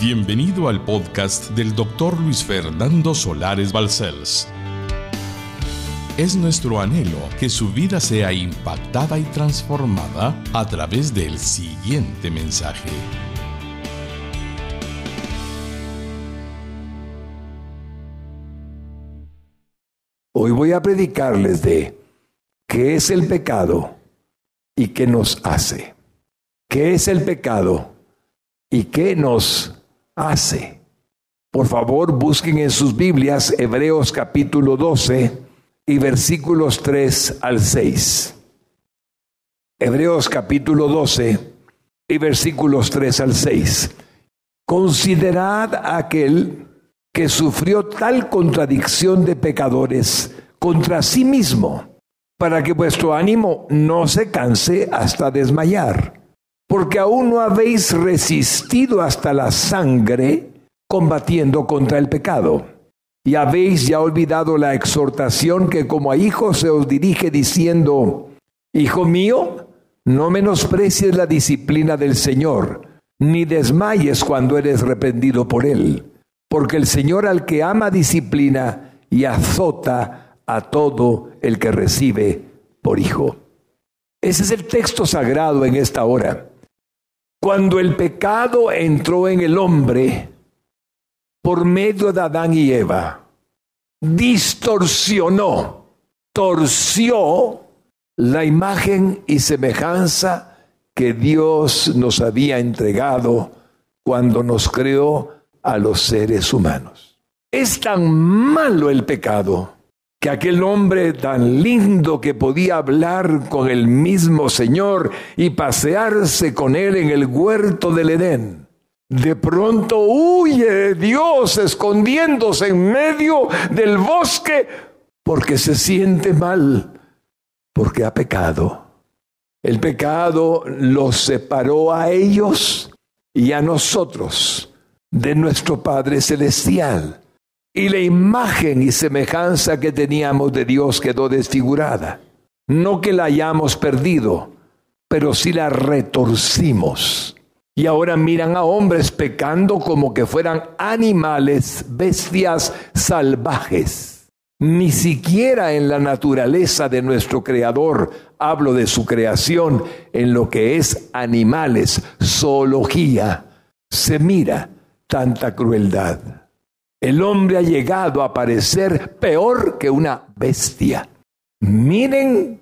Bienvenido al podcast del doctor Luis Fernando Solares Balcells. Es nuestro anhelo que su vida sea impactada y transformada a través del siguiente mensaje. Hoy voy a predicarles de qué es el pecado y qué nos hace. ¿Qué es el pecado y qué nos hace? Por favor, busquen en sus Biblias Hebreos capítulo 12 y versículos 3 al 6. Hebreos capítulo 12 y versículos 3 al 6. Considerad aquel que sufrió tal contradicción de pecadores contra sí mismo, para que vuestro ánimo no se canse hasta desmayar, porque aún no habéis resistido hasta la sangre combatiendo contra el pecado y habéis ya olvidado la exhortación que como a hijos se os dirige diciendo, Hijo mío, no menosprecies la disciplina del Señor, ni desmayes cuando eres reprendido por Él, porque el Señor al que ama disciplina y azota a todo el que recibe por hijo. Ese es el texto sagrado en esta hora. Cuando el pecado entró en el hombre, por medio de Adán y Eva, distorsionó, torció la imagen y semejanza que Dios nos había entregado cuando nos creó a los seres humanos. Es tan malo el pecado que aquel hombre tan lindo que podía hablar con el mismo Señor y pasearse con él en el huerto del Edén, de pronto huye Dios escondiéndose en medio del bosque porque se siente mal, porque ha pecado. El pecado los separó a ellos y a nosotros de nuestro Padre Celestial. Y la imagen y semejanza que teníamos de Dios quedó desfigurada. No que la hayamos perdido, pero sí la retorcimos y ahora miran a hombres pecando como que fueran animales, bestias salvajes. Ni siquiera en la naturaleza de nuestro Creador, hablo de su creación, en lo que es animales, zoología, se mira tanta crueldad. El hombre ha llegado a parecer peor que una bestia. Miren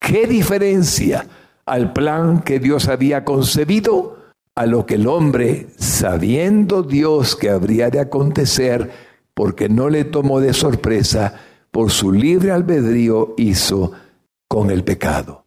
qué diferencia al plan que Dios había concebido a lo que el hombre, sabiendo Dios que habría de acontecer, porque no le tomó de sorpresa, por su libre albedrío hizo con el pecado.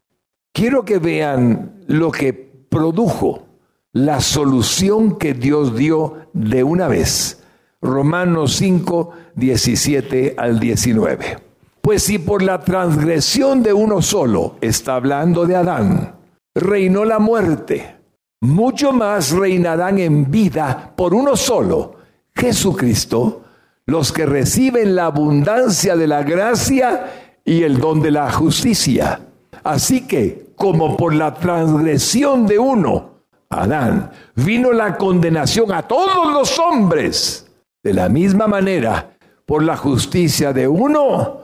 Quiero que vean lo que produjo la solución que Dios dio de una vez. Romanos 5, 17 al 19. Pues si por la transgresión de uno solo, está hablando de Adán, reinó la muerte, mucho más reinarán en vida por uno solo, Jesucristo, los que reciben la abundancia de la gracia y el don de la justicia. Así que, como por la transgresión de uno, Adán, vino la condenación a todos los hombres, de la misma manera, por la justicia de uno,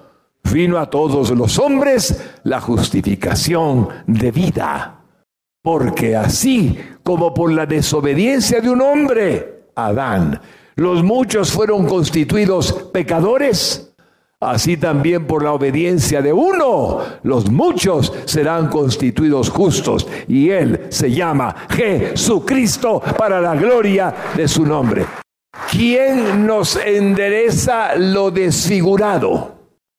vino a todos los hombres la justificación de vida. Porque así como por la desobediencia de un hombre, Adán, los muchos fueron constituidos pecadores, así también por la obediencia de uno, los muchos serán constituidos justos. Y Él se llama Jesucristo para la gloria de su nombre. ¿Quién nos endereza lo desfigurado?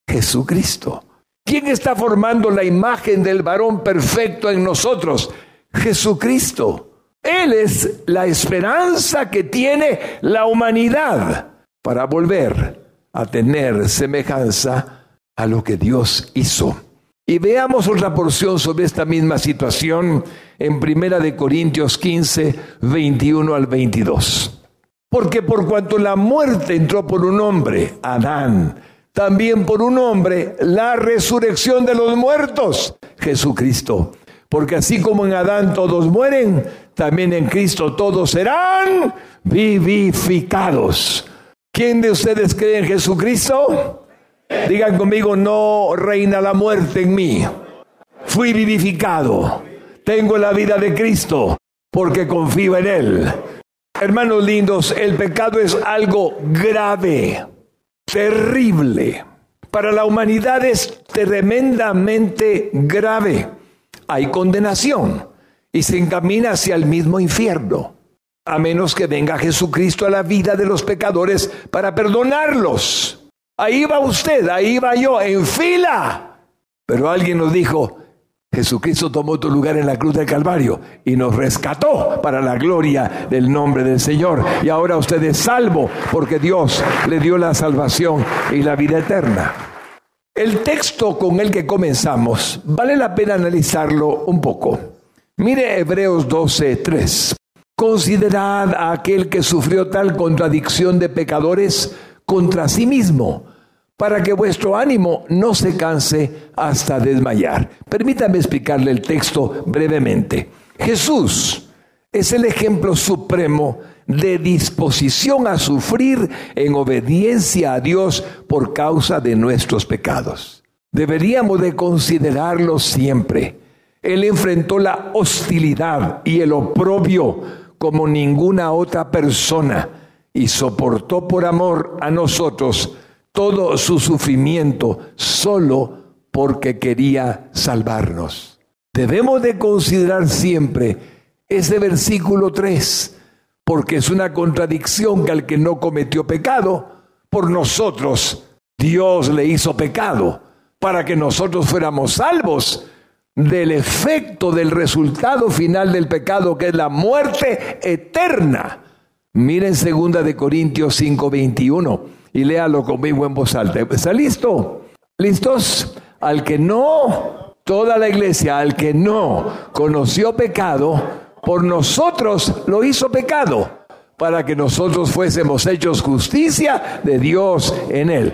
Jesucristo. ¿Quién está formando la imagen del varón perfecto en nosotros? Jesucristo. Él es la esperanza que tiene la humanidad para volver a tener semejanza a lo que Dios hizo. Y veamos otra porción sobre esta misma situación en Primera de Corintios 15, 21 al 22. Porque por cuanto la muerte entró por un hombre, Adán, también por un hombre la resurrección de los muertos, Jesucristo porque así como en Adán todos mueren, también en Cristo todos serán vivificados. ¿Quién de ustedes cree en Jesucristo? Digan conmigo, no reina la muerte en mí. Fui vivificado. Tengo la vida de Cristo porque confío en Él. Hermanos lindos, el pecado es algo grave, terrible. Para la humanidad es tremendamente grave. Hay condenación y se encamina hacia el mismo infierno, a menos que venga Jesucristo a la vida de los pecadores para perdonarlos. Ahí va usted, ahí va yo, en fila. Pero alguien nos dijo, Jesucristo tomó tu lugar en la cruz del Calvario y nos rescató para la gloria del nombre del Señor. Y ahora usted es salvo porque Dios le dio la salvación y la vida eterna. El texto con el que comenzamos vale la pena analizarlo un poco. Mire Hebreos 12:3. Considerad a aquel que sufrió tal contradicción de pecadores contra sí mismo para que vuestro ánimo no se canse hasta desmayar. Permítame explicarle el texto brevemente. Jesús es el ejemplo supremo de disposición a sufrir en obediencia a Dios por causa de nuestros pecados. Deberíamos de considerarlo siempre. Él enfrentó la hostilidad y el oprobio como ninguna otra persona y soportó por amor a nosotros todo su sufrimiento solo porque quería salvarnos. Debemos de considerar siempre ese versículo 3, porque es una contradicción que al que no cometió pecado, por nosotros Dios le hizo pecado, para que nosotros fuéramos salvos del efecto, del resultado final del pecado, que es la muerte eterna. Miren segunda de Corintios 5:21 y léalo conmigo en voz alta. ¿Está listo? ¿Listos? Al que no, toda la iglesia, al que no conoció pecado, por nosotros lo hizo pecado, para que nosotros fuésemos hechos justicia de Dios en él.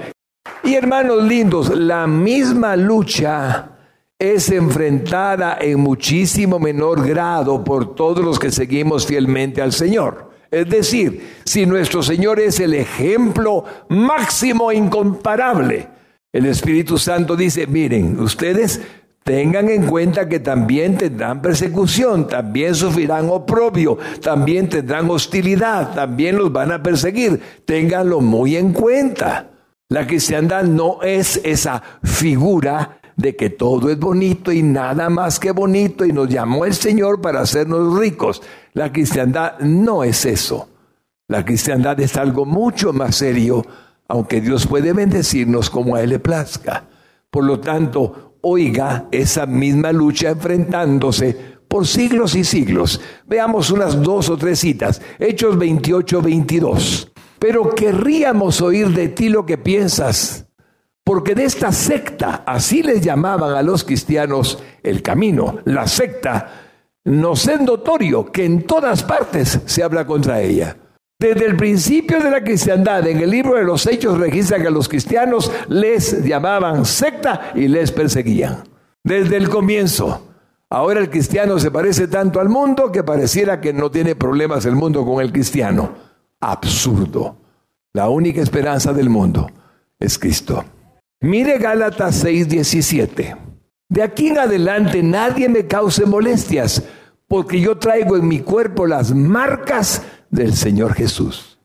Y hermanos lindos, la misma lucha es enfrentada en muchísimo menor grado por todos los que seguimos fielmente al Señor. Es decir, si nuestro Señor es el ejemplo máximo e incomparable, el Espíritu Santo dice, miren, ustedes tengan en cuenta que también tendrán persecución, también sufrirán oprobio, también tendrán hostilidad, también los van a perseguir. Ténganlo muy en cuenta. La cristiandad no es esa figura de que todo es bonito y nada más que bonito y nos llamó el Señor para hacernos ricos. La cristiandad no es eso. La cristiandad es algo mucho más serio, aunque Dios puede bendecirnos como a Él le plazca. Por lo tanto, oiga esa misma lucha enfrentándose por siglos y siglos. Veamos unas dos o tres citas. Hechos 28, 22. Pero querríamos oír de ti lo que piensas porque de esta secta, así les llamaban a los cristianos el camino, la secta, notorio que en todas partes se habla contra ella. Desde el principio de la cristiandad, en el libro de los Hechos registra que a los cristianos les llamaban secta y les perseguían. Desde el comienzo. Ahora el cristiano se parece tanto al mundo que pareciera que no tiene problemas el mundo con el cristiano. Absurdo. La única esperanza del mundo es Cristo. Mire Gálatas 6:17. De aquí en adelante nadie me cause molestias, porque yo traigo en mi cuerpo las marcas del Señor Jesús.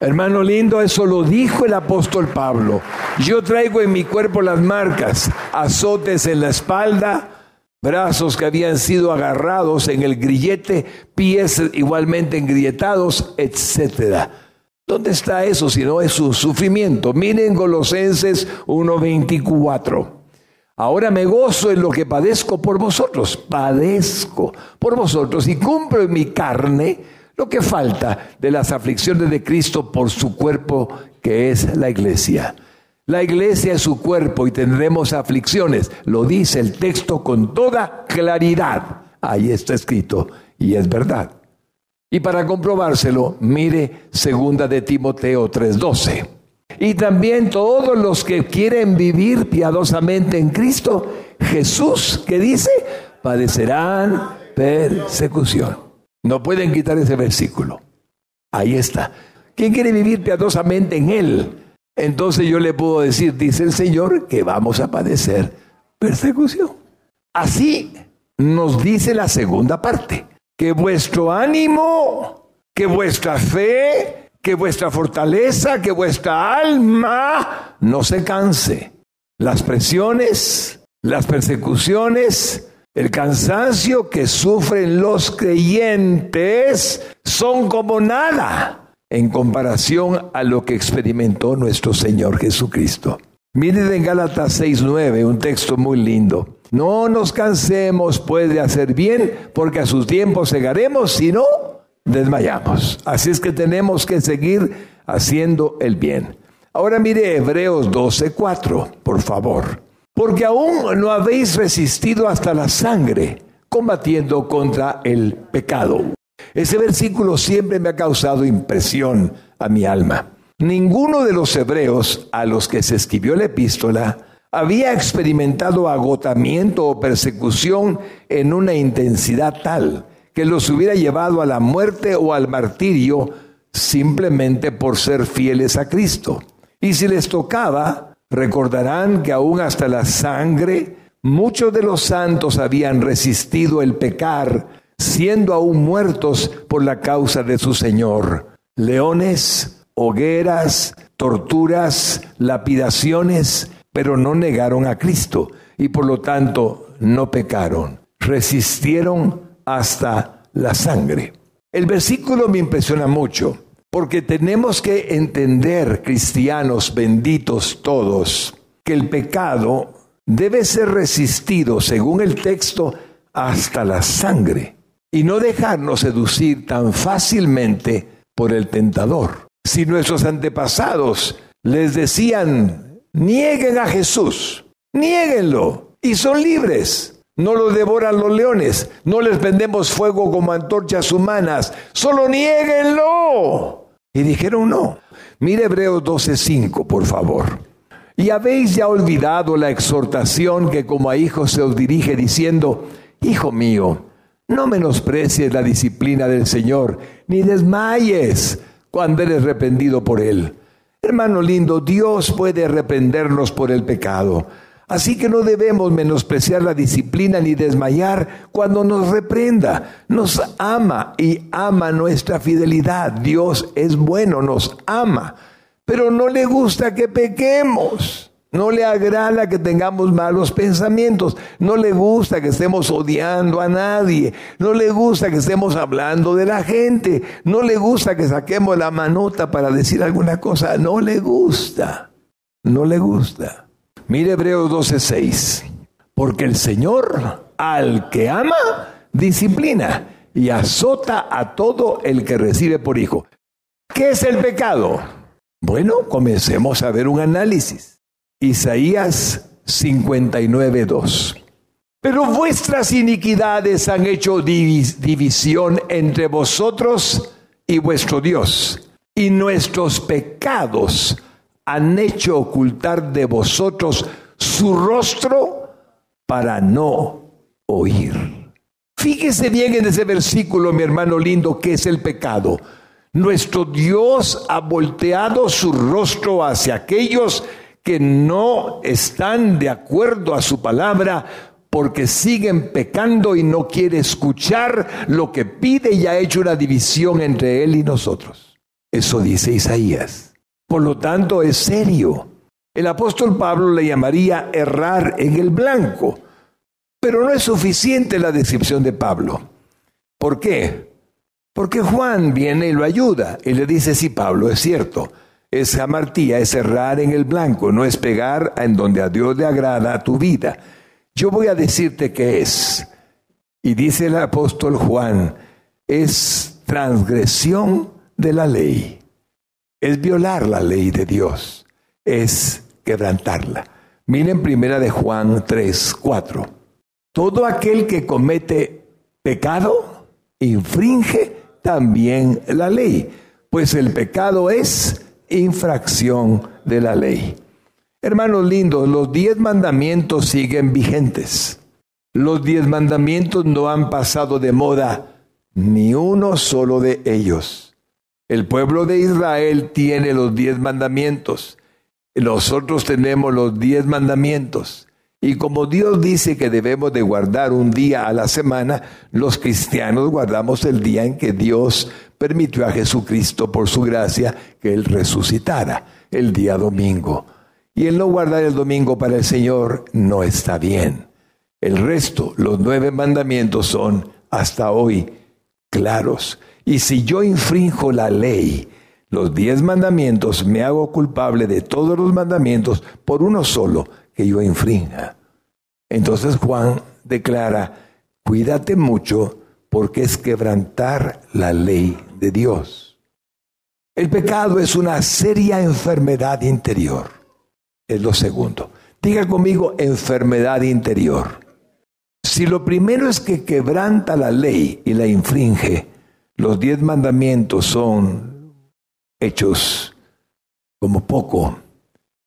Hermano lindo, eso lo dijo el apóstol Pablo. Yo traigo en mi cuerpo las marcas, azotes en la espalda, brazos que habían sido agarrados en el grillete, pies igualmente engrietados, etcétera. ¿Dónde está eso si no es su sufrimiento? Miren Colosenses 1:24. Ahora me gozo en lo que padezco por vosotros, padezco por vosotros y cumplo en mi carne lo que falta de las aflicciones de Cristo por su cuerpo que es la iglesia. La iglesia es su cuerpo y tendremos aflicciones, lo dice el texto con toda claridad. Ahí está escrito y es verdad. Y para comprobárselo, mire segunda de Timoteo 3:12. Y también todos los que quieren vivir piadosamente en Cristo, Jesús, que dice, padecerán persecución. No pueden quitar ese versículo. Ahí está. ¿Quién quiere vivir piadosamente en Él? Entonces yo le puedo decir, dice el Señor, que vamos a padecer persecución. Así nos dice la segunda parte, que vuestro ánimo, que vuestra fe, que vuestra fortaleza, que vuestra alma no se canse. Las presiones, las persecuciones, el cansancio que sufren los creyentes son como nada en comparación a lo que experimentó nuestro Señor Jesucristo. Miren en Gálatas 6:9, un texto muy lindo. No nos cansemos pues de hacer bien, porque a sus tiempos segaremos, si no, desmayamos. Así es que tenemos que seguir haciendo el bien. Ahora mire Hebreos 12:4, por favor. Porque aún no habéis resistido hasta la sangre, combatiendo contra el pecado. Ese versículo siempre me ha causado impresión a mi alma. Ninguno de los hebreos a los que se escribió la epístola había experimentado agotamiento o persecución en una intensidad tal que los hubiera llevado a la muerte o al martirio simplemente por ser fieles a Cristo. Y si les tocaba, recordarán que aún hasta la sangre, muchos de los santos habían resistido el pecar, siendo aún muertos por la causa de su Señor. Leones, hogueras, torturas, lapidaciones, pero no negaron a Cristo y por lo tanto no pecaron. Resistieron hasta la sangre. El versículo me impresiona mucho porque tenemos que entender, cristianos benditos todos, que el pecado debe ser resistido, según el texto, hasta la sangre y no dejarnos seducir tan fácilmente por el tentador. Si nuestros antepasados les decían, nieguen a Jesús, nieguenlo, y son libres. No lo devoran los leones, no les vendemos fuego como antorchas humanas, solo nieguenlo. Y dijeron no. Mire Hebreos 12:5, por favor. Y habéis ya olvidado la exhortación que como a hijos se os dirige diciendo, Hijo mío, no menosprecies la disciplina del Señor, ni desmayes cuando eres arrepentido por Él. Hermano lindo, Dios puede arrependernos por el pecado. Así que no debemos menospreciar la disciplina ni desmayar cuando nos reprenda. Nos ama y ama nuestra fidelidad. Dios es bueno, nos ama, pero no le gusta que pequemos. No le agrada que tengamos malos pensamientos. No le gusta que estemos odiando a nadie. No le gusta que estemos hablando de la gente. No le gusta que saquemos la manota para decir alguna cosa. No le gusta. No le gusta. Mire Hebreos 12:6. Porque el Señor al que ama, disciplina y azota a todo el que recibe por hijo. ¿Qué es el pecado? Bueno, comencemos a ver un análisis. Isaías 59.2. Pero vuestras iniquidades han hecho división entre vosotros y vuestro Dios, y nuestros pecados han hecho ocultar de vosotros su rostro para no oír. Fíjese bien en ese versículo, mi hermano lindo, que es el pecado. Nuestro Dios ha volteado su rostro hacia aquellos que no están de acuerdo a su palabra porque siguen pecando y no quiere escuchar lo que pide y ha hecho una división entre él y nosotros. Eso dice Isaías. Por lo tanto, es serio. El apóstol Pablo le llamaría errar en el blanco, pero no es suficiente la descripción de Pablo. ¿Por qué? Porque Juan viene y lo ayuda y le dice, sí, Pablo, es cierto, es jamartía, es errar en el blanco, no es pegar en donde a Dios le agrada tu vida. Yo voy a decirte qué es. Y dice el apóstol Juan, es transgresión de la ley. Es violar la ley de Dios. Es quebrantarla. Miren primera de Juan 3, 4. Todo aquel que comete pecado infringe también la ley, pues el pecado es infracción de la ley. Hermanos lindos, los diez mandamientos siguen vigentes. Los diez mandamientos no han pasado de moda ni uno solo de ellos. El pueblo de Israel tiene los diez mandamientos. Nosotros tenemos los diez mandamientos. Y como Dios dice que debemos de guardar un día a la semana, los cristianos guardamos el día en que Dios permitió a Jesucristo por su gracia que Él resucitara, el día domingo. Y el no guardar el domingo para el Señor no está bien. El resto, los nueve mandamientos son hasta hoy claros. Y si yo infrinjo la ley, los diez mandamientos, me hago culpable de todos los mandamientos por uno solo que yo infrinja. Entonces Juan declara, cuídate mucho porque es quebrantar la ley de Dios. El pecado es una seria enfermedad interior. Es lo segundo. Diga conmigo enfermedad interior. Si lo primero es que quebranta la ley y la infringe, los diez mandamientos son hechos como poco.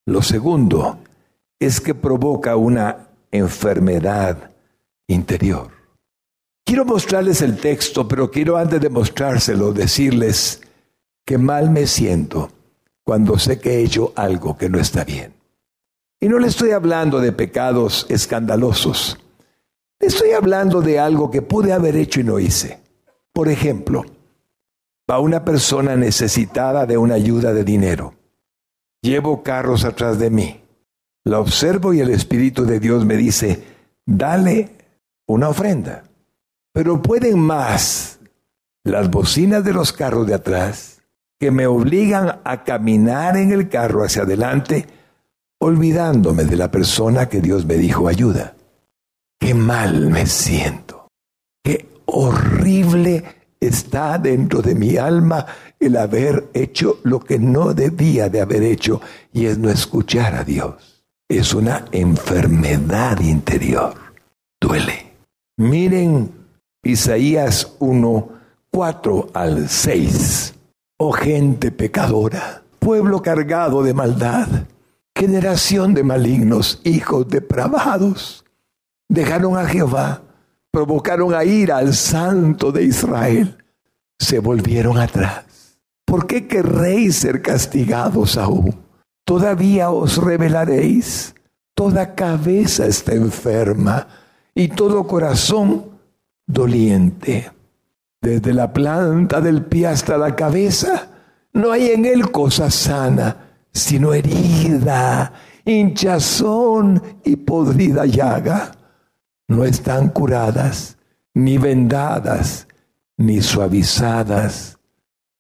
Lo segundo es que provoca una enfermedad interior. Quiero mostrarles el texto, pero quiero antes de mostrárselo decirles que mal me siento cuando sé que he hecho algo que no está bien. Y no le estoy hablando de pecados escandalosos. Estoy hablando de algo que pude haber hecho y no hice. Por ejemplo, va una persona necesitada de una ayuda de dinero. Llevo carros atrás de mí. La observo y el Espíritu de Dios me dice, dale una ofrenda. Pero pueden más las bocinas de los carros de atrás que me obligan a caminar en el carro hacia adelante, olvidándome de la persona que Dios me dijo ayuda qué mal me siento, qué horrible está dentro de mi alma el haber hecho lo que no debía de haber hecho y es no escuchar a Dios. Es una enfermedad interior. Duele. Miren Isaías 1, 4 al 6. Oh gente pecadora, pueblo cargado de maldad, generación de malignos, hijos depravados dejaron a Jehová, provocaron a ira al santo de Israel, se volvieron atrás. ¿Por qué querréis ser castigados aún? Todavía os revelaréis. Toda cabeza está enferma y todo corazón doliente. Desde la planta del pie hasta la cabeza, no hay en él cosa sana, sino herida, hinchazón y podrida llaga no están curadas, ni vendadas, ni suavizadas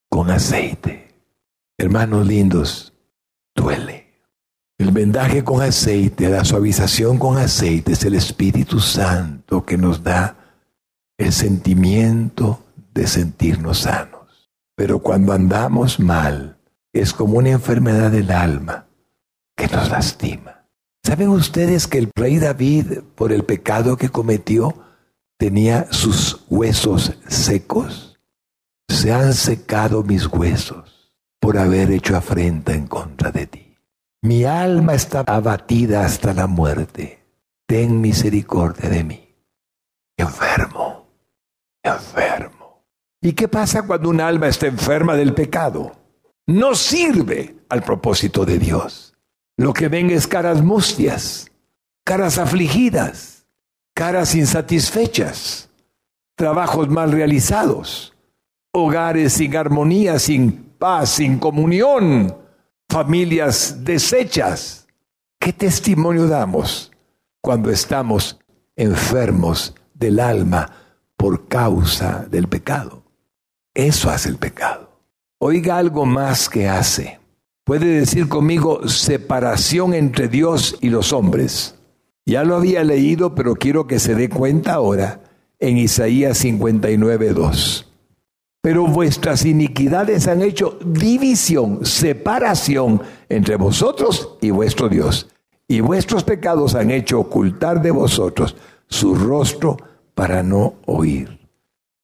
con aceite. Hermanos lindos, duele. El vendaje con aceite, la suavización con aceite es el Espíritu Santo que nos da el sentimiento de sentirnos sanos. Pero cuando andamos mal, es como una enfermedad del alma que nos lastima. ¿Saben ustedes que el rey David, por el pecado que cometió, tenía sus huesos secos? Se han secado mis huesos por haber hecho afrenta en contra de ti. Mi alma está abatida hasta la muerte. Ten misericordia de mí. Enfermo, enfermo. ¿Y qué pasa cuando un alma está enferma del pecado? No sirve al propósito de Dios. Lo que ven es caras mustias, caras afligidas, caras insatisfechas, trabajos mal realizados, hogares sin armonía, sin paz, sin comunión, familias deshechas. ¿Qué testimonio damos cuando estamos enfermos del alma por causa del pecado? Eso hace el pecado. Oiga algo más que hace. Puede decir conmigo separación entre Dios y los hombres. Ya lo había leído, pero quiero que se dé cuenta ahora en Isaías 59, 2. Pero vuestras iniquidades han hecho división, separación entre vosotros y vuestro Dios. Y vuestros pecados han hecho ocultar de vosotros su rostro para no oír.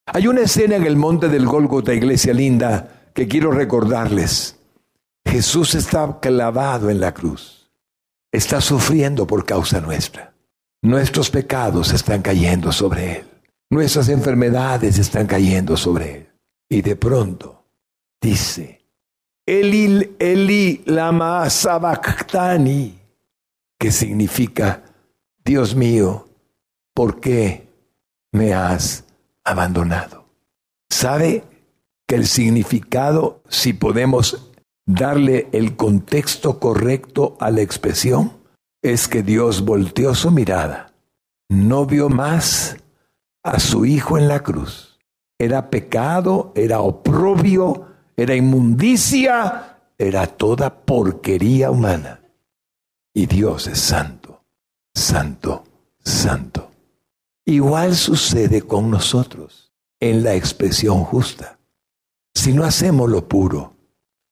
Hay una escena en el monte del Gólgota, iglesia linda, que quiero recordarles. Jesús está clavado en la cruz. Está sufriendo por causa nuestra. Nuestros pecados están cayendo sobre Él. Nuestras enfermedades están cayendo sobre él. Y de pronto dice, Elil Eli lama sabactani, que significa, Dios mío, ¿por qué me has abandonado? ¿Sabe que el significado, si podemos darle el contexto correcto a la expresión, es que Dios volteó su mirada, no vio más a su Hijo en la cruz. Era pecado, era oprobio, era inmundicia, era toda porquería humana. Y Dios es santo, santo, santo. Igual sucede con nosotros en la expresión justa. Si no hacemos lo puro,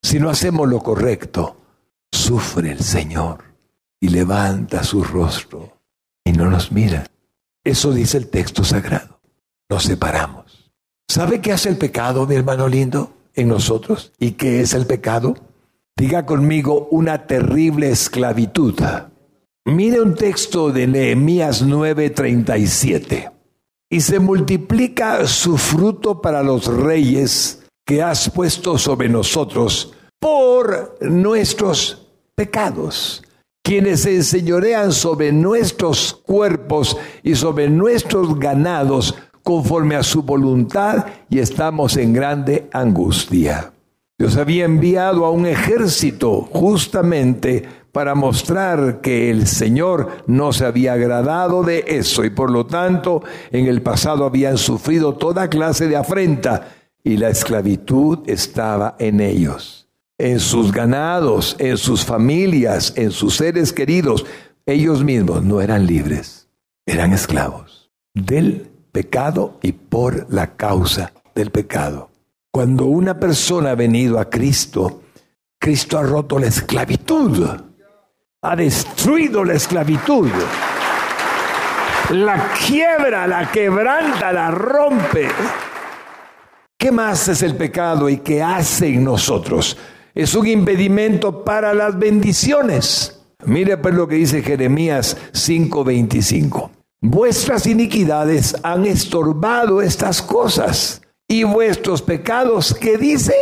si no hacemos lo correcto, sufre el Señor y levanta su rostro y no nos mira. Eso dice el texto sagrado. Nos separamos. ¿Sabe qué hace el pecado, mi hermano lindo, en nosotros? ¿Y qué es el pecado? Diga conmigo una terrible esclavitud. Mire un texto de Nehemías 9:37. Y se multiplica su fruto para los reyes que has puesto sobre nosotros por nuestros pecados, quienes se enseñorean sobre nuestros cuerpos y sobre nuestros ganados conforme a su voluntad y estamos en grande angustia. Dios había enviado a un ejército justamente para mostrar que el Señor no se había agradado de eso y por lo tanto en el pasado habían sufrido toda clase de afrenta y la esclavitud estaba en ellos, en sus ganados, en sus familias, en sus seres queridos. Ellos mismos no eran libres, eran esclavos del pecado y por la causa del pecado. Cuando una persona ha venido a Cristo, Cristo ha roto la esclavitud, ha destruido la esclavitud, la quiebra, la quebranta, la rompe. ¿Qué más es el pecado y qué hace en nosotros? Es un impedimento para las bendiciones. Mire pues lo que dice Jeremías 5:25. Vuestras iniquidades han estorbado estas cosas y vuestros pecados, ¿qué dice?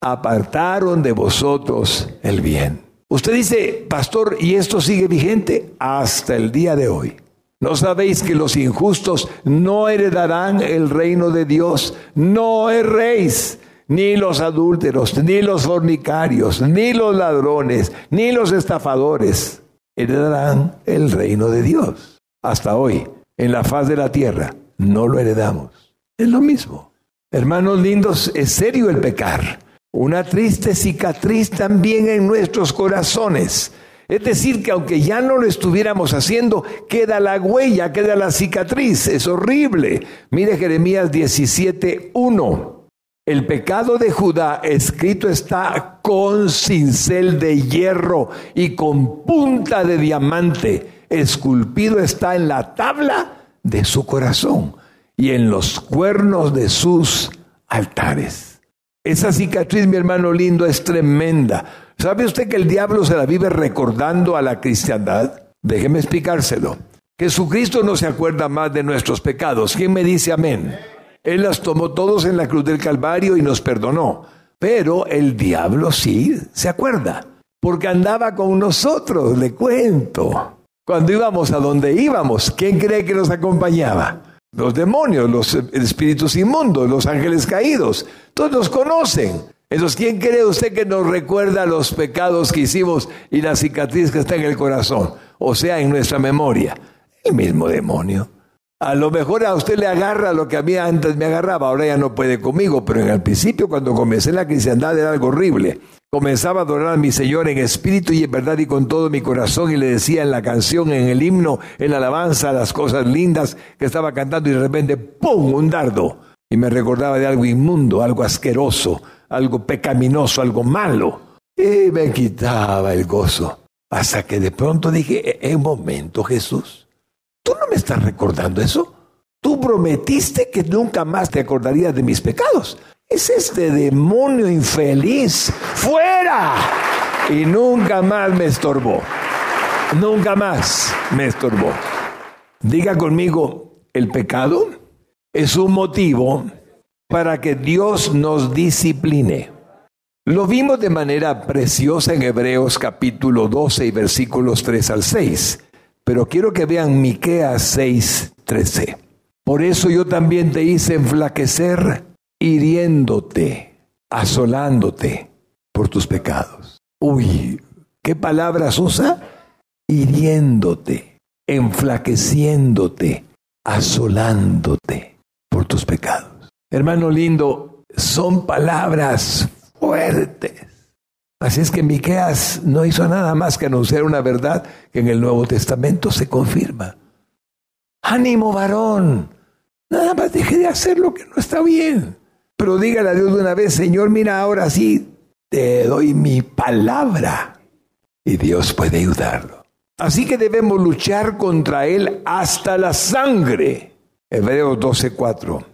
Apartaron de vosotros el bien. Usted dice, pastor, ¿y esto sigue vigente? Hasta el día de hoy. ¿No sabéis que los injustos no heredarán el reino de Dios? No erréis, ni los adúlteros, ni los fornicarios, ni los ladrones, ni los estafadores heredarán el reino de Dios. Hasta hoy, en la faz de la tierra, no lo heredamos. Es lo mismo. Hermanos lindos, es serio el pecar. Una triste cicatriz también en nuestros corazones es decir, que aunque ya no lo estuviéramos haciendo, queda la huella, queda la cicatriz. Es horrible. Mire Jeremías 17.1. El pecado de Judá escrito está con cincel de hierro y con punta de diamante. Esculpido está en la tabla de su corazón y en los cuernos de sus altares. Esa cicatriz, mi hermano lindo, es tremenda ¿Sabe usted que el diablo se la vive recordando a la cristiandad? Déjeme explicárselo. Jesucristo no se acuerda más de nuestros pecados. ¿Quién me dice amén? Él las tomó todos en la cruz del Calvario y nos perdonó. Pero el diablo sí se acuerda, porque andaba con nosotros, le cuento. Cuando íbamos a donde íbamos, ¿quién cree que nos acompañaba? Los demonios, los espíritus inmundos, los ángeles caídos. Todos nos conocen. Entonces, ¿quién cree usted que nos recuerda los pecados que hicimos y la cicatriz que está en el corazón? O sea, en nuestra memoria. El mismo demonio. A lo mejor a usted le agarra lo que a mí antes me agarraba, ahora ya no puede conmigo, pero en el principio cuando comencé la cristiandad era algo horrible. Comenzaba a adorar a mi Señor en espíritu y en verdad y con todo mi corazón y le decía en la canción, en el himno, en la alabanza, las cosas lindas que estaba cantando y de repente, ¡pum!, un dardo. Y me recordaba de algo inmundo, algo asqueroso, algo pecaminoso, algo malo. Y me quitaba el gozo. Hasta que de pronto dije, en momento Jesús, ¿tú no me estás recordando eso? Tú prometiste que nunca más te acordarías de mis pecados. Es este demonio infeliz. ¡Fuera! Y nunca más me estorbó. Nunca más me estorbó. Diga conmigo, el pecado es un motivo para que Dios nos discipline. Lo vimos de manera preciosa en Hebreos capítulo 12 y versículos 3 al 6, pero quiero que vean Miqueas 6, 13. Por eso yo también te hice enflaquecer, hiriéndote, asolándote por tus pecados. Uy, ¿qué palabras usa? Hiriéndote, enflaqueciéndote, asolándote por tus pecados. Hermano lindo, son palabras fuertes. Así es que Miqueas no hizo nada más que anunciar una verdad que en el Nuevo Testamento se confirma. Ánimo, varón. Nada más deje de hacer lo que no está bien. Pero dígale a Dios de una vez, Señor, mira, ahora sí te doy mi palabra. Y Dios puede ayudarlo. Así que debemos luchar contra él hasta la sangre. Hebreos 12:4.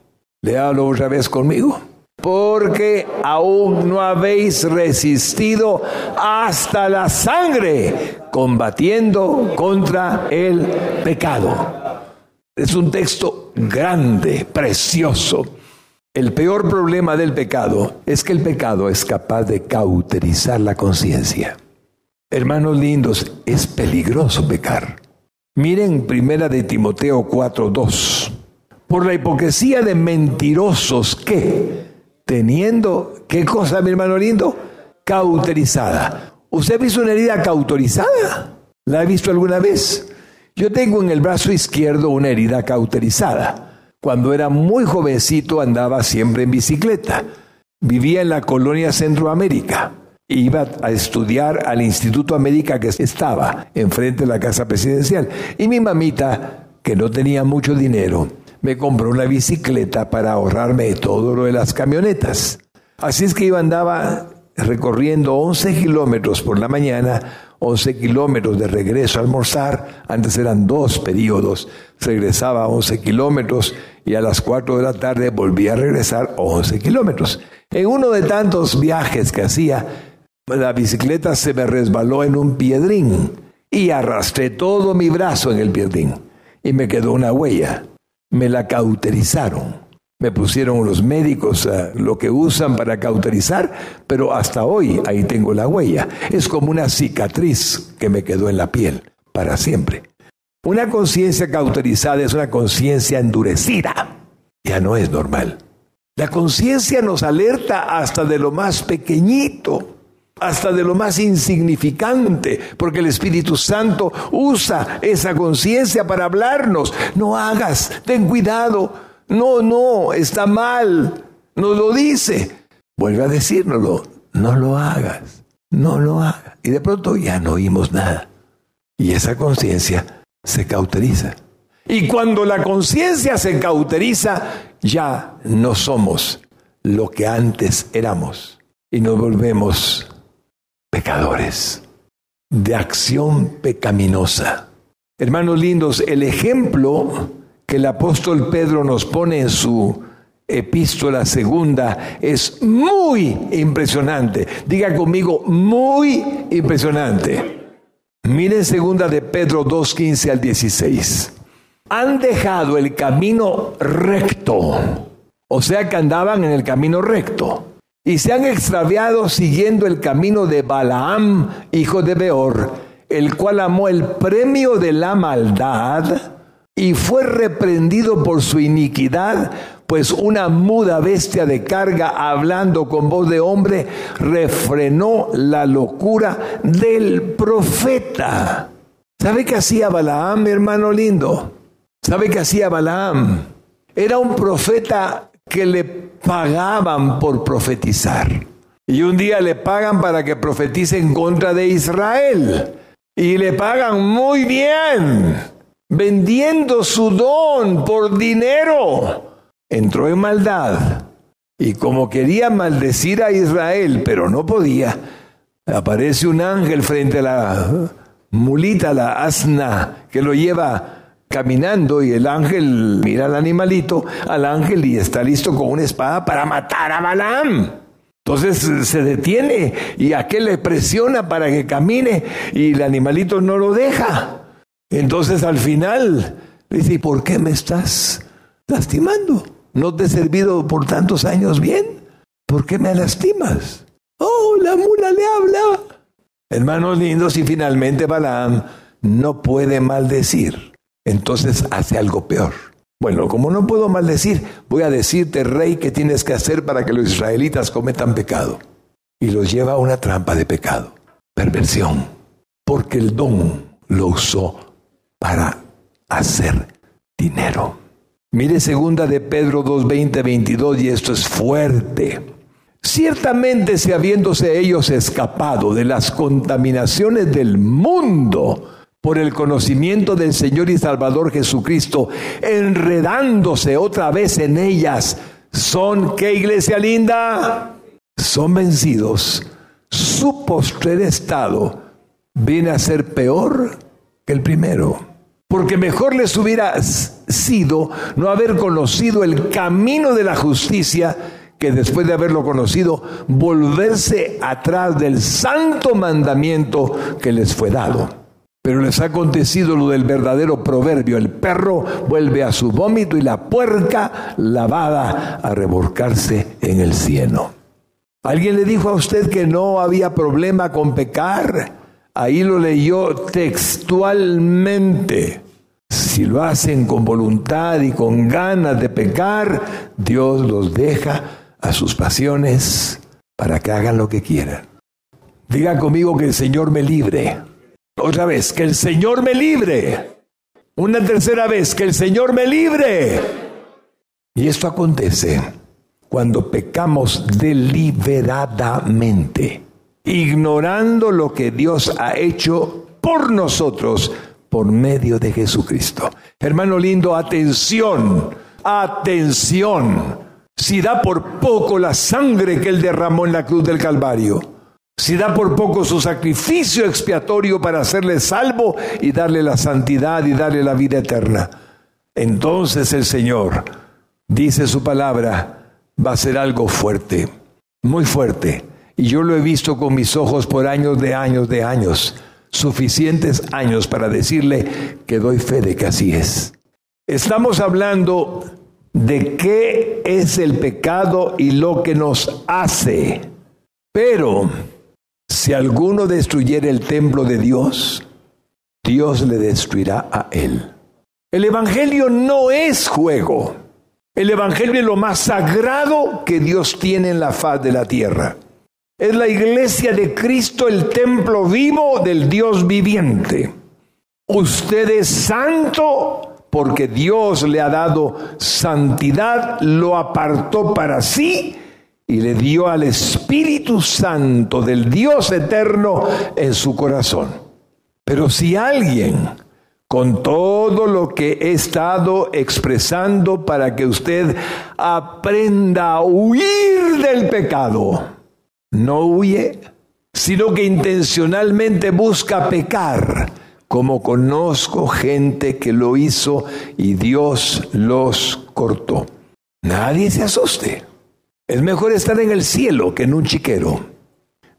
Léalo otra vez conmigo porque aún no habéis resistido hasta la sangre, combatiendo contra el pecado. Es un texto grande, precioso. El peor problema del pecado es que el pecado es capaz de cauterizar la conciencia. Hermanos lindos, es peligroso pecar. Miren primera de Timoteo 4:2. Por la hipocresía de mentirosos que teniendo, ¿qué cosa, mi hermano lindo? Cauterizada. ¿Usted ha visto una herida cauterizada? ¿La ha visto alguna vez? Yo tengo en el brazo izquierdo una herida cauterizada. Cuando era muy jovencito andaba siempre en bicicleta. Vivía en la colonia Centroamérica. Iba a estudiar al Instituto América que estaba enfrente de la casa presidencial. Y mi mamita, que no tenía mucho dinero, me compró una bicicleta para ahorrarme todo lo de las camionetas. Así es que yo andaba recorriendo 11 kilómetros por la mañana, 11 kilómetros de regreso a almorzar. Antes eran dos periodos. Regresaba 11 kilómetros y a las 4 de la tarde volvía a regresar 11 kilómetros. En uno de tantos viajes que hacía, la bicicleta se me resbaló en un piedrín y arrastré todo mi brazo en el piedrín y me quedó una huella me la cauterizaron. Me pusieron los médicos eh, lo que usan para cauterizar, pero hasta hoy ahí tengo la huella. Es como una cicatriz que me quedó en la piel para siempre. Una conciencia cauterizada es una conciencia endurecida. Ya no es normal. La conciencia nos alerta hasta de lo más pequeñito hasta de lo más insignificante, porque el Espíritu Santo usa esa conciencia para hablarnos. No hagas, ten cuidado, no, no, está mal, nos lo dice. Vuelve a decírnoslo, no lo hagas, no lo hagas. Y de pronto ya no oímos nada. Y esa conciencia se cauteriza. Y cuando la conciencia se cauteriza, ya no somos lo que antes éramos. Y nos volvemos pecadores, de acción pecaminosa. Hermanos lindos, el ejemplo que el apóstol Pedro nos pone en su epístola segunda es muy impresionante. Diga conmigo, muy impresionante. Miren segunda de Pedro 2, 15 al 16. Han dejado el camino recto, o sea que andaban en el camino recto y se han extraviado siguiendo el camino de Balaam, hijo de Beor, el cual amó el premio de la maldad y fue reprendido por su iniquidad, pues una muda bestia de carga hablando con voz de hombre refrenó la locura del profeta. ¿Sabe qué hacía Balaam, hermano lindo? ¿Sabe qué hacía Balaam? Era un profeta que le pagaban por profetizar. Y un día le pagan para que profetice en contra de Israel. Y le pagan muy bien, vendiendo su don por dinero. Entró en maldad. Y como quería maldecir a Israel, pero no podía, aparece un ángel frente a la mulita, la asna, que lo lleva caminando y el ángel mira al animalito, al ángel y está listo con una espada para matar a Balaam. Entonces se detiene y aquel le presiona para que camine y el animalito no lo deja. Entonces al final le dice, ¿y por qué me estás lastimando? ¿No te he servido por tantos años bien? ¿Por qué me lastimas? Oh, la mula le habla. Hermanos lindos, y finalmente Balaam no puede maldecir. Entonces hace algo peor. Bueno, como no puedo maldecir, voy a decirte, rey, qué tienes que hacer para que los israelitas cometan pecado. Y los lleva a una trampa de pecado, perversión, porque el don lo usó para hacer dinero. Mire segunda de Pedro 2, 20, 22 y esto es fuerte. Ciertamente si habiéndose ellos escapado de las contaminaciones del mundo por el conocimiento del Señor y Salvador Jesucristo, enredándose otra vez en ellas, son, ¿qué iglesia linda? Son vencidos. Su postrer estado viene a ser peor que el primero porque mejor les hubiera sido no haber conocido el camino de la justicia que después de haberlo conocido, volverse atrás del santo mandamiento que les fue dado. Pero les ha acontecido lo del verdadero proverbio, el perro vuelve a su vómito y la puerca lavada a revolcarse en el cieno. ¿Alguien le dijo a usted que no había problema con pecar? Ahí lo leyó textualmente. Si lo hacen con voluntad y con ganas de pecar, Dios los deja a sus pasiones para que hagan lo que quieran. Diga conmigo que el Señor me libre. Otra vez, que el Señor me libre. Una tercera vez, que el Señor me libre. Y esto acontece cuando pecamos deliberadamente ignorando lo que Dios ha hecho por nosotros por medio de Jesucristo. Hermano lindo, atención, atención. Si da por poco la sangre que Él derramó en la cruz del Calvario, si da por poco su sacrificio expiatorio para hacerle salvo y darle la santidad y darle la vida eterna, entonces el Señor, dice su palabra, va a ser algo fuerte, muy fuerte yo lo he visto con mis ojos por años de años de años, suficientes años para decirle que doy fe de que así es. Estamos hablando de qué es el pecado y lo que nos hace. Pero si alguno destruyera el templo de Dios, Dios le destruirá a él. El Evangelio no es juego. El Evangelio es lo más sagrado que Dios tiene en la faz de la tierra. Es la iglesia de Cristo, el templo vivo del Dios viviente. Usted es santo porque Dios le ha dado santidad, lo apartó para sí y le dio al Espíritu Santo del Dios eterno en su corazón. Pero si alguien, con todo lo que he estado expresando para que usted aprenda a huir del pecado, no huye, sino que intencionalmente busca pecar, como conozco gente que lo hizo y Dios los cortó. Nadie se asuste. Es mejor estar en el cielo que en un chiquero.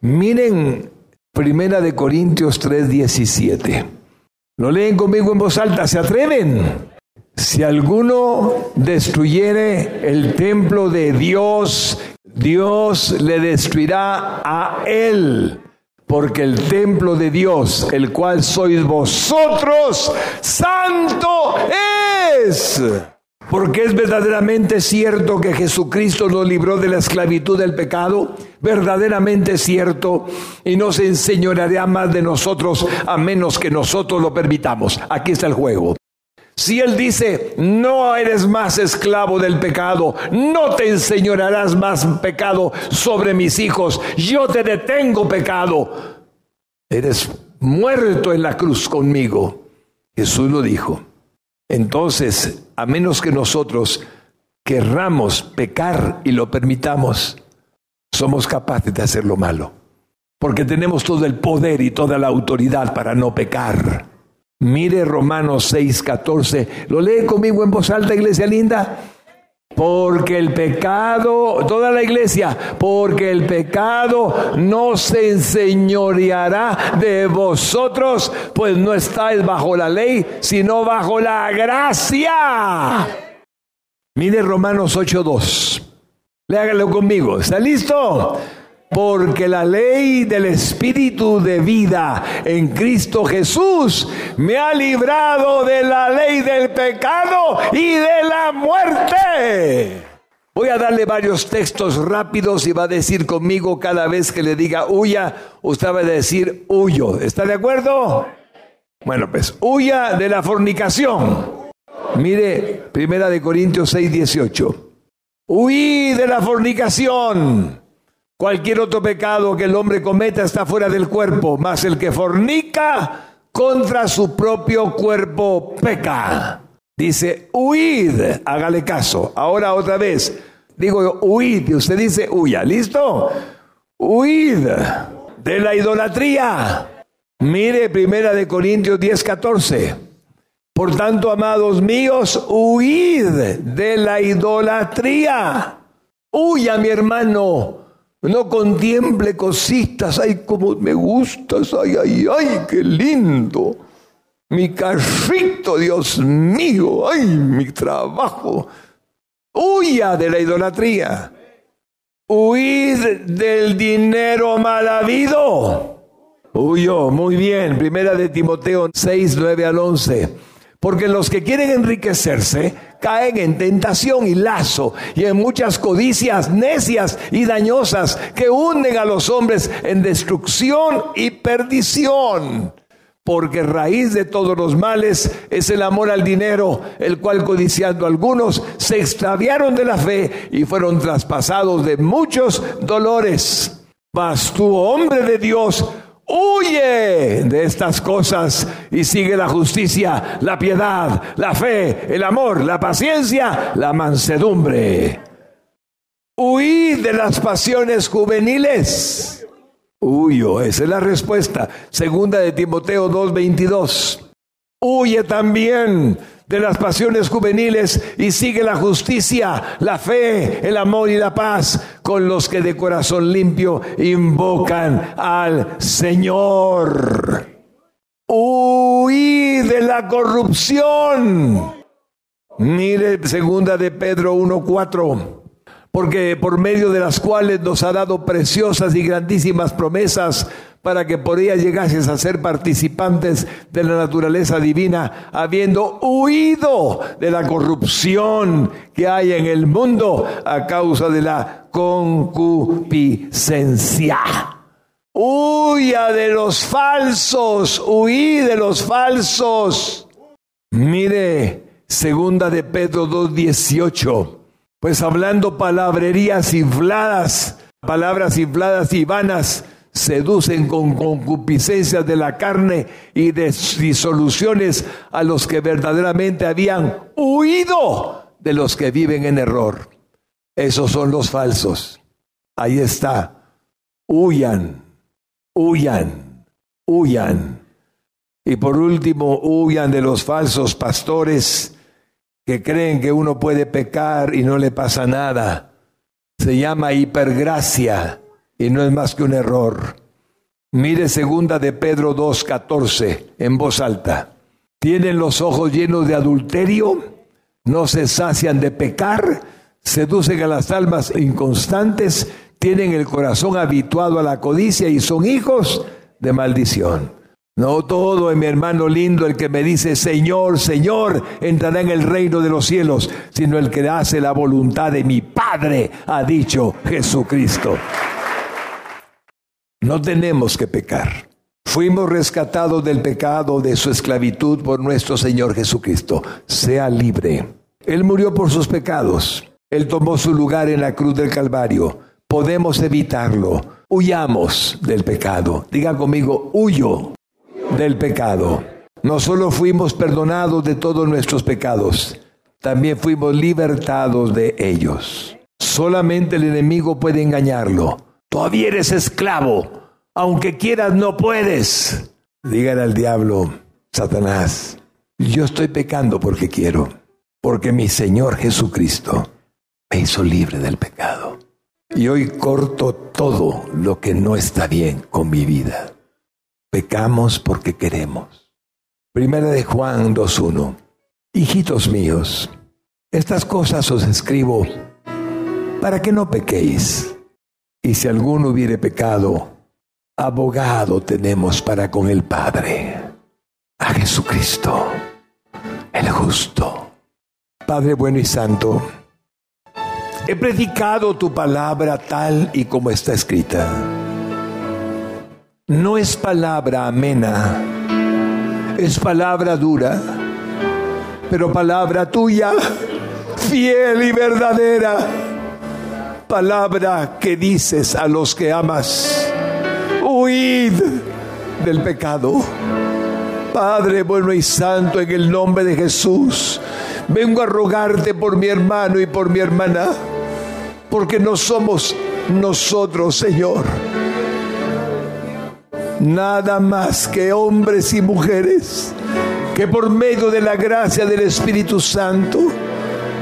Miren Primera de Corintios 3:17. Lo leen conmigo en voz alta, ¿se atreven? Si alguno destruyere el templo de Dios Dios le destruirá a él, porque el templo de Dios, el cual sois vosotros, santo es. Porque es verdaderamente cierto que Jesucristo nos libró de la esclavitud del pecado, verdaderamente cierto, y no se enseñoreará más de nosotros a menos que nosotros lo permitamos. Aquí está el juego. Si Él dice, no eres más esclavo del pecado, no te enseñarás más pecado sobre mis hijos, yo te detengo pecado, eres muerto en la cruz conmigo. Jesús lo dijo. Entonces, a menos que nosotros querramos pecar y lo permitamos, somos capaces de hacer lo malo, porque tenemos todo el poder y toda la autoridad para no pecar. Mire Romanos 6:14. ¿Lo lee conmigo en voz alta, iglesia linda? Porque el pecado, toda la iglesia, porque el pecado no se enseñoreará de vosotros, pues no estáis bajo la ley, sino bajo la gracia. Mire Romanos 8.2. Léagalo conmigo. ¿Está listo? Porque la ley del Espíritu de vida en Cristo Jesús me ha librado de la ley del pecado y de la muerte. Voy a darle varios textos rápidos y va a decir conmigo cada vez que le diga huya, usted va a decir huyo. ¿Está de acuerdo? Bueno, pues huya de la fornicación. Mire, Primera de Corintios 6, 18. Huí de la fornicación. Cualquier otro pecado que el hombre cometa está fuera del cuerpo, mas el que fornica contra su propio cuerpo peca. Dice, huid, hágale caso. Ahora otra vez, digo huid, y usted dice huya, ¿listo? Huid de la idolatría. Mire primera de Corintios 10, 14. Por tanto, amados míos, huid de la idolatría. Huya, mi hermano. No contemple cositas, ay, como me gustas, ay, ay, ay, qué lindo mi carrito, Dios mío, ay, mi trabajo. Huya de la idolatría. Huid del dinero mal habido. Huyó, muy bien. Primera de Timoteo 6, 9 al 11. Porque los que quieren enriquecerse caen en tentación y lazo y en muchas codicias necias y dañosas que hunden a los hombres en destrucción y perdición porque raíz de todos los males es el amor al dinero, el cual codiciando algunos se extraviaron de la fe y fueron traspasados de muchos dolores. Mas tú, hombre de Dios, huye de estas cosas y sigue la justicia, la piedad, la fe, el amor, la paciencia, la mansedumbre. Huí de las pasiones juveniles Huyo, esa es la respuesta. Segunda de Timoteo 2:22. Huye también de las pasiones juveniles y sigue la justicia, la fe, el amor y la paz con los que de corazón limpio invocan al Señor. Huí de la corrupción. Mire segunda de Pedro 1:4 porque por medio de las cuales nos ha dado preciosas y grandísimas promesas para que por llegases a ser participantes de la naturaleza divina, habiendo huido de la corrupción que hay en el mundo a causa de la concupiscencia. Huya de los falsos, huí de los falsos. Mire, segunda de Pedro 2.18 pues hablando palabrerías infladas, palabras infladas y vanas, seducen con concupiscencias de la carne y de disoluciones a los que verdaderamente habían huido de los que viven en error. Esos son los falsos. Ahí está. Huyan, huyan, huyan. Y por último, huyan de los falsos pastores que creen que uno puede pecar y no le pasa nada. Se llama hipergracia y no es más que un error. Mire segunda de Pedro 2:14 en voz alta. Tienen los ojos llenos de adulterio, no se sacian de pecar, seducen a las almas inconstantes, tienen el corazón habituado a la codicia y son hijos de maldición. No todo en mi hermano lindo el que me dice Señor, Señor, entrará en el reino de los cielos, sino el que hace la voluntad de mi Padre, ha dicho Jesucristo. No tenemos que pecar. Fuimos rescatados del pecado, de su esclavitud por nuestro Señor Jesucristo. Sea libre. Él murió por sus pecados. Él tomó su lugar en la cruz del Calvario. Podemos evitarlo. Huyamos del pecado. Diga conmigo, huyo del pecado. No solo fuimos perdonados de todos nuestros pecados, también fuimos libertados de ellos. Solamente el enemigo puede engañarlo. Todavía eres esclavo. Aunque quieras, no puedes. Dígale al diablo, Satanás, yo estoy pecando porque quiero, porque mi Señor Jesucristo me hizo libre del pecado. Y hoy corto todo lo que no está bien con mi vida. Pecamos porque queremos. Primera de Juan 2.1. Hijitos míos, Estas cosas os escribo para que no pequéis. Y si alguno hubiere pecado, abogado tenemos para con el Padre, a Jesucristo, el justo. Padre bueno y santo, he predicado tu palabra tal y como está escrita. No es palabra amena, es palabra dura, pero palabra tuya, fiel y verdadera. Palabra que dices a los que amas, huid del pecado. Padre bueno y santo, en el nombre de Jesús, vengo a rogarte por mi hermano y por mi hermana, porque no somos nosotros, Señor nada más que hombres y mujeres que por medio de la gracia del Espíritu Santo,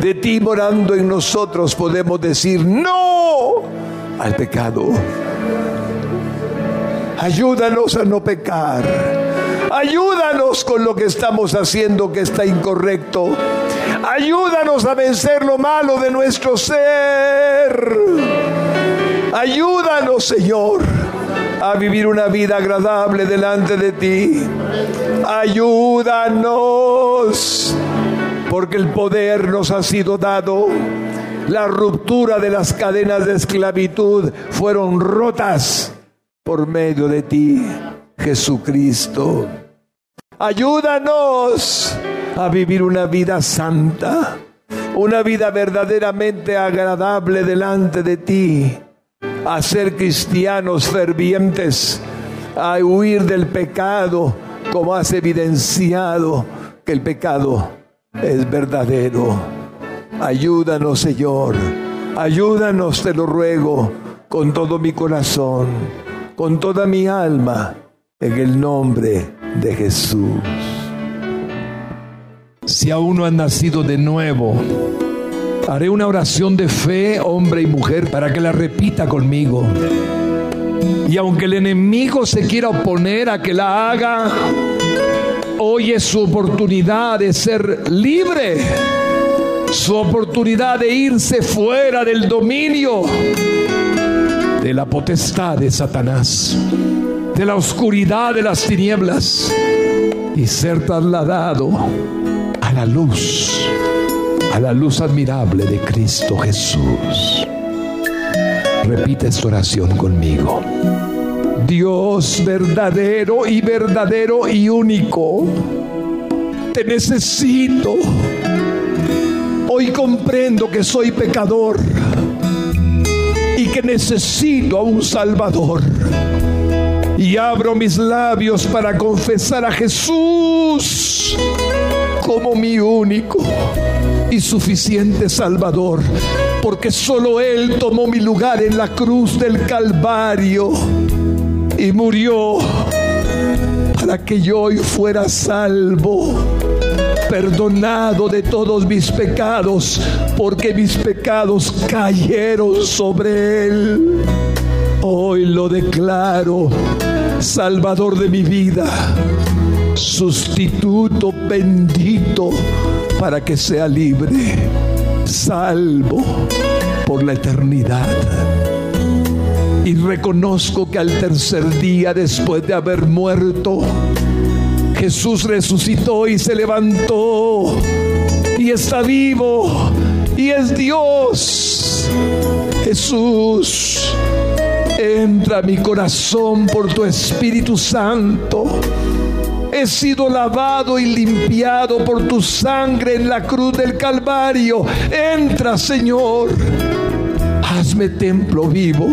de ti morando en nosotros, podemos decir no al pecado. Ayúdanos a no pecar. Ayúdanos con lo que estamos haciendo que está incorrecto. Ayúdanos a vencer lo malo de nuestro ser. Ayúdanos, Señor a vivir una vida agradable delante de ti. Ayúdanos, porque el poder nos ha sido dado. La ruptura de las cadenas de esclavitud fueron rotas por medio de ti, Jesucristo. Ayúdanos a vivir una vida santa, una vida verdaderamente agradable delante de ti a ser cristianos fervientes, a huir del pecado, como has evidenciado que el pecado es verdadero. Ayúdanos, Señor. Ayúdanos, te lo ruego, con todo mi corazón, con toda mi alma, en el nombre de Jesús. Si aún no han nacido de nuevo, Haré una oración de fe, hombre y mujer, para que la repita conmigo. Y aunque el enemigo se quiera oponer a que la haga, hoy es su oportunidad de ser libre, su oportunidad de irse fuera del dominio de la potestad de Satanás, de la oscuridad de las tinieblas y ser trasladado a la luz a la luz admirable de Cristo Jesús. Repite esta oración conmigo. Dios verdadero y verdadero y único, te necesito. Hoy comprendo que soy pecador y que necesito a un Salvador. Y abro mis labios para confesar a Jesús como mi único y suficiente Salvador, porque solo Él tomó mi lugar en la cruz del Calvario y murió para que yo hoy fuera salvo, perdonado de todos mis pecados, porque mis pecados cayeron sobre Él. Hoy lo declaro, Salvador de mi vida, sustituto bendito para que sea libre, salvo por la eternidad. Y reconozco que al tercer día después de haber muerto, Jesús resucitó y se levantó y está vivo y es Dios. Jesús, entra a mi corazón por tu Espíritu Santo he sido lavado y limpiado por tu sangre en la cruz del Calvario. Entra, Señor. Hazme templo vivo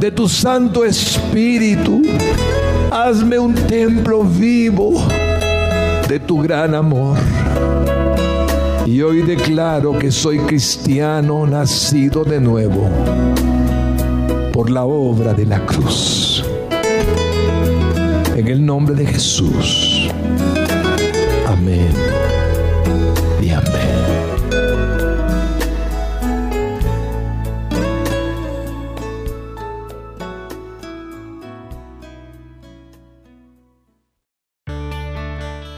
de tu Santo Espíritu. Hazme un templo vivo de tu gran amor. Y hoy declaro que soy cristiano nacido de nuevo por la obra de la cruz. En el nombre de Jesús. Amén.